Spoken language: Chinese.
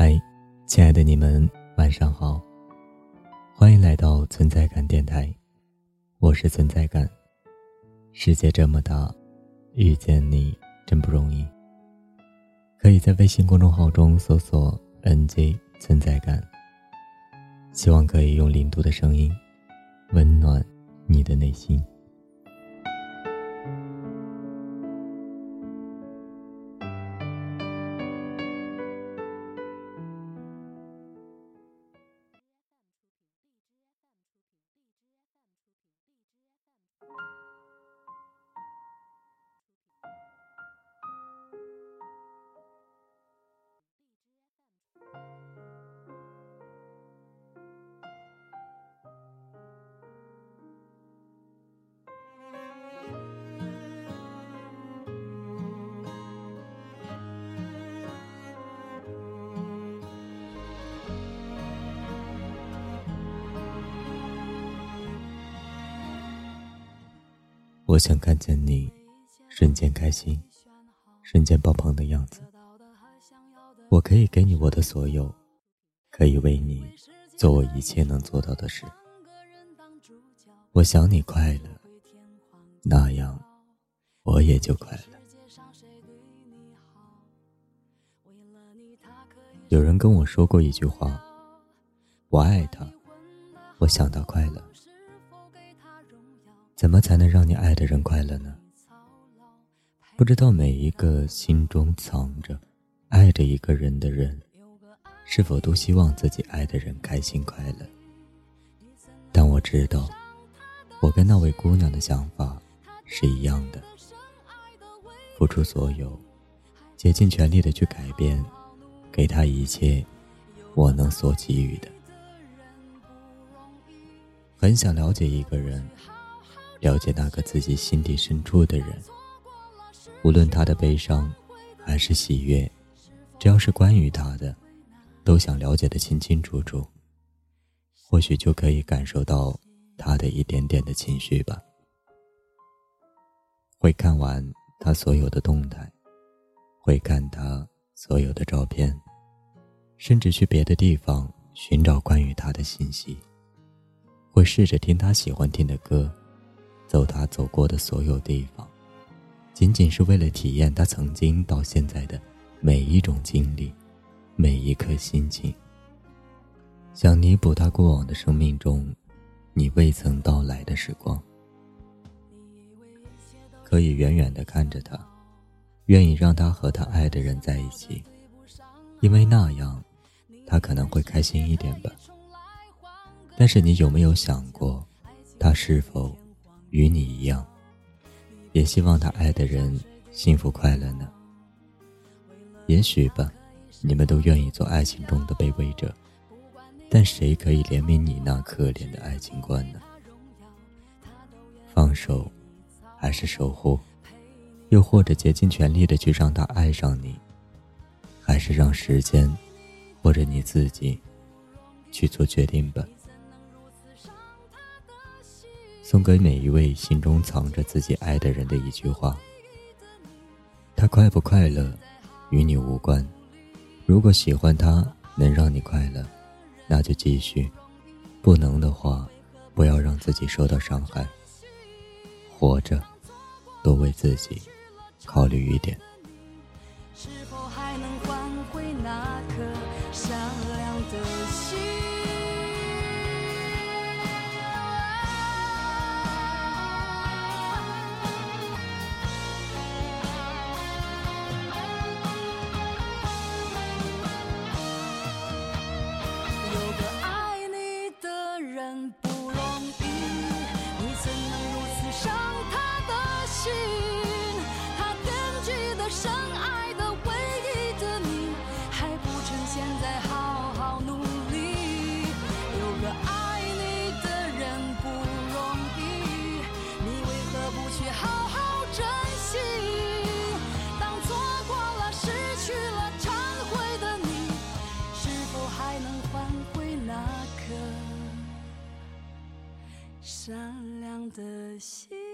嗨，亲爱的你们，晚上好。欢迎来到存在感电台，我是存在感。世界这么大，遇见你真不容易。可以在微信公众号中搜索 “nj 存在感”，希望可以用零度的声音温暖你的内心。you 我想看见你瞬间开心、瞬间爆棚的样子。我可以给你我的所有，可以为你做我一切能做到的事。我想你快乐，那样我也就快乐。有人跟我说过一句话：“我爱他，我想他快乐。”怎么才能让你爱的人快乐呢？不知道每一个心中藏着爱着一个人的人，是否都希望自己爱的人开心快乐？但我知道，我跟那位姑娘的想法是一样的，付出所有，竭尽全力的去改变，给他一切我能所给予的。很想了解一个人。了解那个自己心底深处的人，无论他的悲伤还是喜悦，只要是关于他的，都想了解的清清楚楚。或许就可以感受到他的一点点的情绪吧。会看完他所有的动态，会看他所有的照片，甚至去别的地方寻找关于他的信息。会试着听他喜欢听的歌。走他走过的所有地方，仅仅是为了体验他曾经到现在的每一种经历，每一颗心情。想弥补他过往的生命中，你未曾到来的时光。可以远远的看着他，愿意让他和他爱的人在一起，因为那样，他可能会开心一点吧。但是你有没有想过，他是否？与你一样，也希望他爱的人幸福快乐呢。也许吧，你们都愿意做爱情中的卑微者，但谁可以怜悯你那可怜的爱情观呢？放手，还是守护？又或者竭尽全力的去让他爱上你，还是让时间，或者你自己，去做决定吧。送给每一位心中藏着自己爱的人的一句话：他快不快乐，与你无关。如果喜欢他能让你快乐，那就继续；不能的话，不要让自己受到伤害。活着，多为自己考虑一点。是否还能换回那颗善良的心？善良的心。